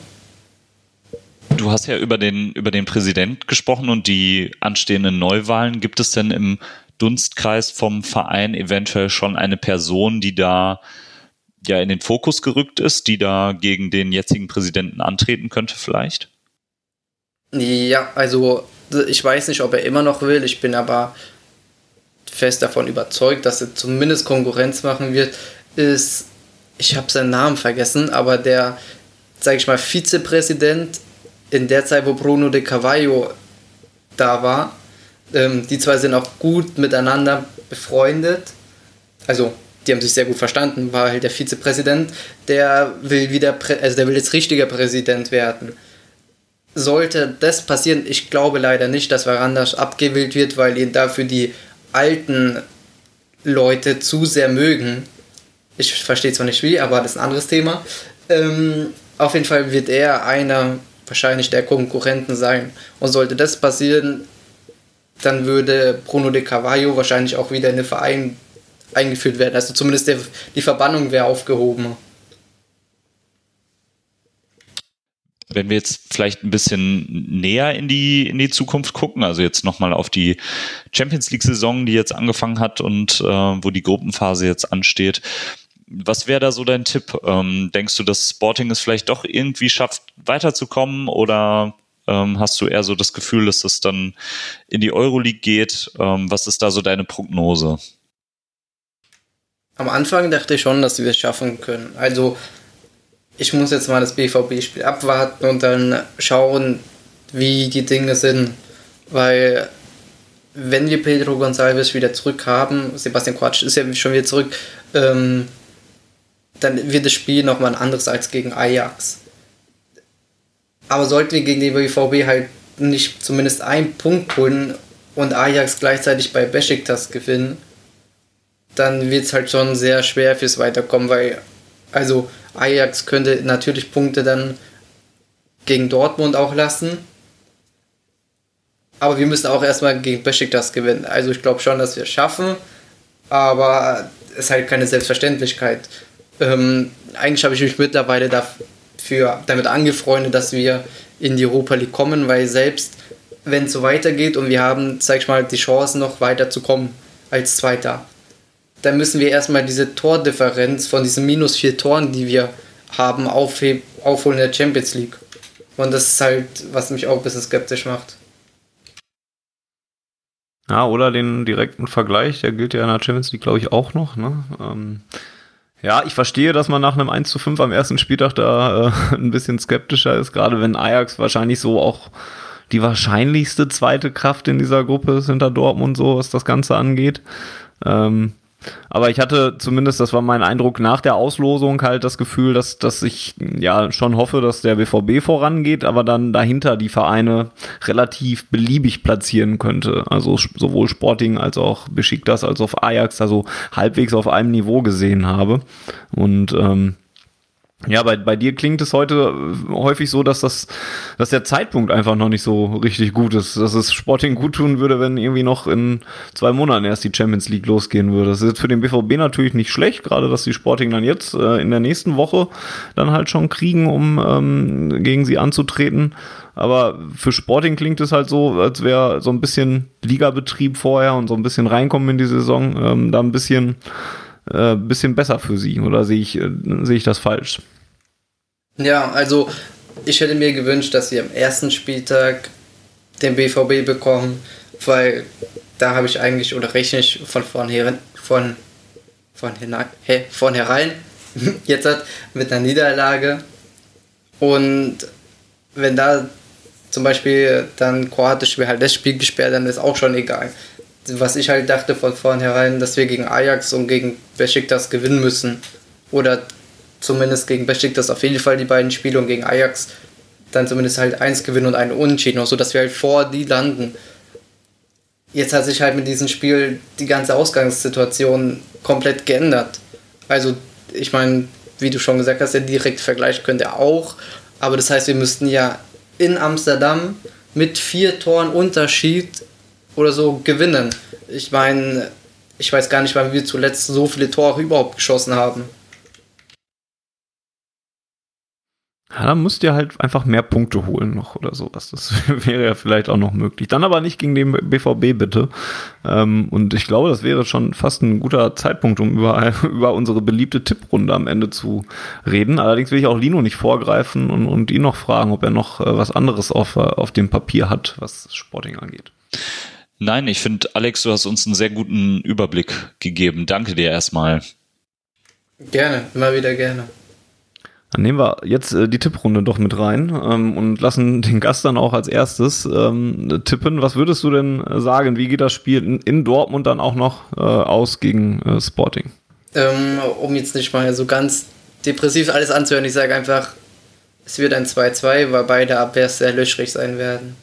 Du hast ja über den, über den Präsident gesprochen und die anstehenden Neuwahlen. Gibt es denn im Dunstkreis vom Verein eventuell schon eine Person, die da ja in den Fokus gerückt ist, die da gegen den jetzigen Präsidenten antreten könnte vielleicht? Ja, also ich weiß nicht, ob er immer noch will. Ich bin aber fest davon überzeugt, dass er zumindest Konkurrenz machen wird. Ist, ich habe seinen Namen vergessen, aber der, sage ich mal, Vizepräsident in der Zeit, wo Bruno de Cavallo da war. Ähm, die zwei sind auch gut miteinander befreundet. Also die haben sich sehr gut verstanden, war halt der Vizepräsident, der will wieder, also der will jetzt richtiger Präsident werden. Sollte das passieren, ich glaube leider nicht, dass Varandas abgewählt wird, weil ihn dafür die alten Leute zu sehr mögen. Ich verstehe zwar nicht wie, aber das ist ein anderes Thema. Ähm, auf jeden Fall wird er einer wahrscheinlich der Konkurrenten sein. Und sollte das passieren, dann würde Bruno de Carvalho wahrscheinlich auch wieder in den Verein eingeführt werden. Also zumindest der, die Verbannung wäre aufgehoben. Wenn wir jetzt vielleicht ein bisschen näher in die, in die Zukunft gucken, also jetzt nochmal auf die Champions League-Saison, die jetzt angefangen hat und äh, wo die Gruppenphase jetzt ansteht. Was wäre da so dein Tipp? Ähm, denkst du, dass Sporting es vielleicht doch irgendwie schafft, weiterzukommen oder ähm, hast du eher so das Gefühl, dass es dann in die Euroleague geht? Ähm, was ist da so deine Prognose? Am Anfang dachte ich schon, dass wir es schaffen können. Also ich muss jetzt mal das BVB-Spiel abwarten und dann schauen, wie die Dinge sind. Weil wenn wir Pedro Gonçalves wieder zurück haben, Sebastian Quatsch ist ja schon wieder zurück, ähm, dann wird das Spiel nochmal ein anderes als gegen Ajax. Aber sollten wir gegen den BVB halt nicht zumindest einen Punkt holen und Ajax gleichzeitig bei Besiktas gewinnen, dann wird es halt schon sehr schwer fürs Weiterkommen, weil also Ajax könnte natürlich Punkte dann gegen Dortmund auch lassen. Aber wir müssen auch erstmal gegen Besiktas gewinnen. Also ich glaube schon, dass wir es schaffen, aber es ist halt keine Selbstverständlichkeit. Ähm, eigentlich habe ich mich mittlerweile dafür, damit angefreundet, dass wir in die Europa League kommen, weil selbst wenn es so weitergeht und wir haben, sag ich mal, die Chance noch weiter zu kommen als Zweiter, dann müssen wir erstmal diese Tordifferenz von diesen minus vier Toren, die wir haben, aufholen in der Champions League. Und das ist halt, was mich auch ein bisschen skeptisch macht. Ja, oder den direkten Vergleich, der gilt ja in der Champions League, glaube ich, auch noch. Ne? Ähm, ja, ich verstehe, dass man nach einem 1 zu 5 am ersten Spieltag da äh, ein bisschen skeptischer ist, gerade wenn Ajax wahrscheinlich so auch die wahrscheinlichste zweite Kraft in dieser Gruppe ist hinter Dortmund, so was das Ganze angeht. Ähm, aber ich hatte zumindest, das war mein Eindruck nach der Auslosung halt das Gefühl, dass, dass ich ja schon hoffe, dass der BVB vorangeht, aber dann dahinter die Vereine relativ beliebig platzieren könnte. Also sowohl Sporting als auch Besiktas als auch Ajax, also halbwegs auf einem Niveau gesehen habe. Und ähm, ja, bei, bei dir klingt es heute äh, häufig so, dass das, dass der Zeitpunkt einfach noch nicht so richtig gut ist. Dass es Sporting gut tun würde, wenn irgendwie noch in zwei Monaten erst die Champions League losgehen würde. Das ist jetzt für den BVB natürlich nicht schlecht, gerade dass die Sporting dann jetzt äh, in der nächsten Woche dann halt schon kriegen, um ähm, gegen sie anzutreten. Aber für Sporting klingt es halt so, als wäre so ein bisschen Ligabetrieb vorher und so ein bisschen reinkommen in die Saison, ähm, da ein bisschen, äh, bisschen besser für sie. Oder sehe ich, äh, sehe ich das falsch? Ja, also ich hätte mir gewünscht, dass wir am ersten Spieltag den BVB bekommen, weil da habe ich eigentlich oder rechne ich von vornherein, von, von, hey, vornherein jetzt hat mit einer Niederlage und wenn da zum Beispiel dann kroatisch wäre halt das Spiel gesperrt, dann ist auch schon egal. Was ich halt dachte von vornherein, dass wir gegen Ajax und gegen Besiktas gewinnen müssen oder zumindest gegen Besiktas auf jeden Fall die beiden Spiele und gegen Ajax dann zumindest halt eins gewinnen und einen Unentschieden, auch so dass wir halt vor die landen. Jetzt hat sich halt mit diesem Spiel die ganze Ausgangssituation komplett geändert. Also, ich meine, wie du schon gesagt hast, der direkte Vergleich könnte auch, aber das heißt, wir müssten ja in Amsterdam mit vier Toren Unterschied oder so gewinnen. Ich meine, ich weiß gar nicht, wann wir zuletzt so viele Tore überhaupt geschossen haben. Ja, dann müsst ihr halt einfach mehr Punkte holen noch oder sowas. Das wäre ja vielleicht auch noch möglich. Dann aber nicht gegen den BVB bitte. Ähm, und ich glaube, das wäre schon fast ein guter Zeitpunkt, um über, über unsere beliebte Tipprunde am Ende zu reden. Allerdings will ich auch Lino nicht vorgreifen und, und ihn noch fragen, ob er noch äh, was anderes auf, äh, auf dem Papier hat, was Sporting angeht. Nein, ich finde, Alex, du hast uns einen sehr guten Überblick gegeben. Danke dir erstmal. Gerne, immer wieder gerne. Dann nehmen wir jetzt äh, die Tipprunde doch mit rein ähm, und lassen den Gast dann auch als erstes ähm, tippen. Was würdest du denn sagen? Wie geht das Spiel in, in Dortmund dann auch noch äh, aus gegen äh, Sporting? Ähm, um jetzt nicht mal so ganz depressiv alles anzuhören, ich sage einfach, es wird ein 2-2, weil beide Abwehrs sehr löchrig sein werden.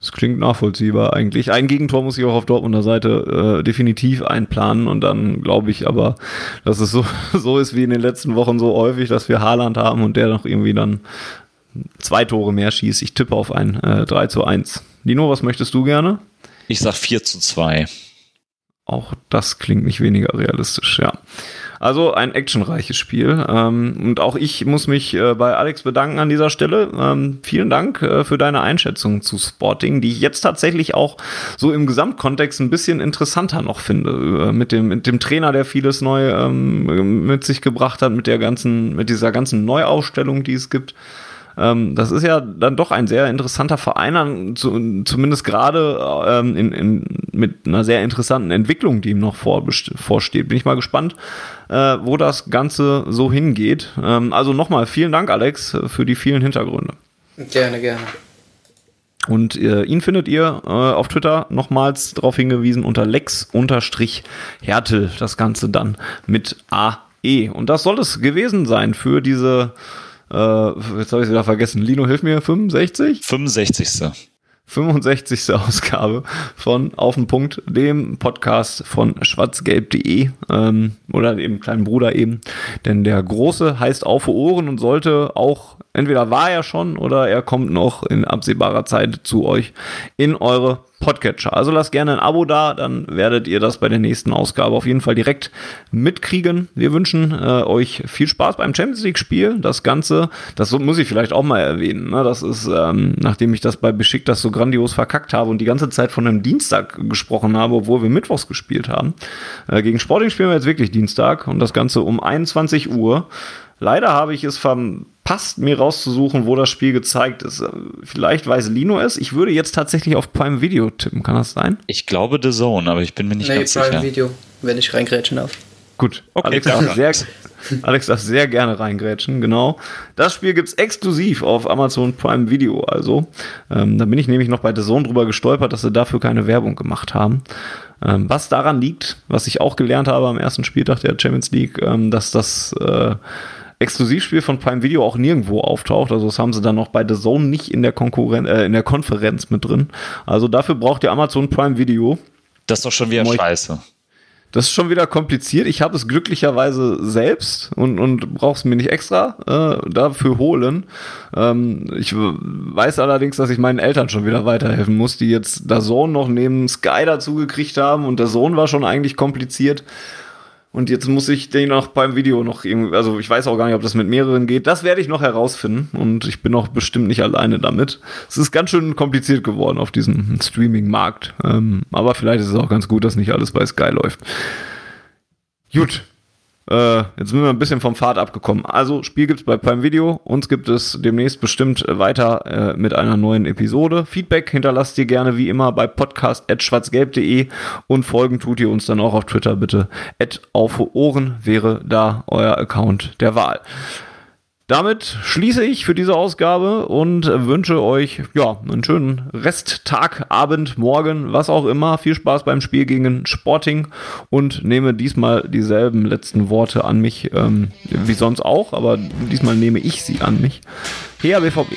Das klingt nachvollziehbar eigentlich. Ein Gegentor muss ich auch auf Dortmunder Seite äh, definitiv einplanen und dann glaube ich aber, dass es so, so ist wie in den letzten Wochen so häufig, dass wir Haaland haben und der noch irgendwie dann zwei Tore mehr schießt. Ich tippe auf ein äh, 3 zu 1. Dino, was möchtest du gerne? Ich sag 4 zu 2. Auch das klingt nicht weniger realistisch, ja. Also ein actionreiches Spiel. Ähm, und auch ich muss mich äh, bei Alex bedanken an dieser Stelle. Ähm, vielen Dank äh, für deine Einschätzung zu Sporting, die ich jetzt tatsächlich auch so im Gesamtkontext ein bisschen interessanter noch finde. Äh, mit, dem, mit dem Trainer, der vieles neu ähm, mit sich gebracht hat, mit der ganzen, mit dieser ganzen Neuaufstellung, die es gibt. Ähm, das ist ja dann doch ein sehr interessanter Verein, zu, zumindest gerade ähm, in, in, mit einer sehr interessanten Entwicklung, die ihm noch vor, vorsteht. Bin ich mal gespannt, äh, wo das Ganze so hingeht. Ähm, also nochmal vielen Dank, Alex, für die vielen Hintergründe. Gerne, gerne. Und äh, ihn findet ihr äh, auf Twitter nochmals darauf hingewiesen unter Lex-Hertel. Das Ganze dann mit AE. Und das soll es gewesen sein für diese äh, jetzt habe ich es wieder vergessen. Lino, hilf mir, 65? 65. 65. Ausgabe von Auf den Punkt, dem Podcast von schwarzgelb.de ähm, oder dem kleinen Bruder eben. Denn der Große heißt Auf Ohren und sollte auch, entweder war er schon oder er kommt noch in absehbarer Zeit zu euch in eure Podcatcher. Also lasst gerne ein Abo da, dann werdet ihr das bei der nächsten Ausgabe auf jeden Fall direkt mitkriegen. Wir wünschen äh, euch viel Spaß beim Champions League Spiel. Das Ganze, das muss ich vielleicht auch mal erwähnen. Ne? Das ist, ähm, nachdem ich das bei Beschickt das so grandios verkackt habe und die ganze Zeit von einem Dienstag gesprochen habe, obwohl wir Mittwochs gespielt haben. Äh, gegen Sporting spielen wir jetzt wirklich Dienstag und das Ganze um 21 Uhr. Leider habe ich es verpasst, mir rauszusuchen, wo das Spiel gezeigt ist. Vielleicht weiß Lino es. Ich würde jetzt tatsächlich auf Prime Video tippen. Kann das sein? Ich glaube The Zone, aber ich bin mir nicht nee, ganz Prime sicher. Video, wenn ich reingrätschen darf. Gut, okay, Alex, darf sehr, Alex darf sehr gerne reingrätschen, genau. Das Spiel gibt es exklusiv auf Amazon Prime Video, also. Ähm, da bin ich nämlich noch bei The Zone drüber gestolpert, dass sie dafür keine Werbung gemacht haben. Ähm, was daran liegt, was ich auch gelernt habe am ersten Spieltag der Champions League, ähm, dass das äh, Exklusivspiel von Prime Video auch nirgendwo auftaucht. Also das haben sie dann noch bei The Zone nicht in der Konkurrenz, äh, in der Konferenz mit drin. Also dafür braucht ihr Amazon Prime Video. Das ist doch schon wieder scheiße. Das ist schon wieder kompliziert. Ich habe es glücklicherweise selbst und, und brauche es mir nicht extra äh, dafür holen. Ähm, ich weiß allerdings, dass ich meinen Eltern schon wieder weiterhelfen muss, die jetzt der Sohn noch neben Sky dazu gekriegt haben und der Sohn war schon eigentlich kompliziert. Und jetzt muss ich den noch beim Video noch irgendwie, also ich weiß auch gar nicht, ob das mit mehreren geht. Das werde ich noch herausfinden und ich bin auch bestimmt nicht alleine damit. Es ist ganz schön kompliziert geworden auf diesem Streaming-Markt. Ähm, aber vielleicht ist es auch ganz gut, dass nicht alles bei Sky läuft. Gut, äh, jetzt sind wir ein bisschen vom Pfad abgekommen. Also, Spiel gibt's bei Prime Video. Uns gibt es demnächst bestimmt weiter äh, mit einer neuen Episode. Feedback hinterlasst ihr gerne wie immer bei podcast.schwarzgelb.de und folgen tut ihr uns dann auch auf Twitter bitte. auf Ohren wäre da euer Account der Wahl. Damit schließe ich für diese Ausgabe und wünsche euch ja einen schönen Resttag, Abend, Morgen, was auch immer. Viel Spaß beim Spiel gegen Sporting und nehme diesmal dieselben letzten Worte an mich, ähm, wie sonst auch, aber diesmal nehme ich sie an mich. Her BVB.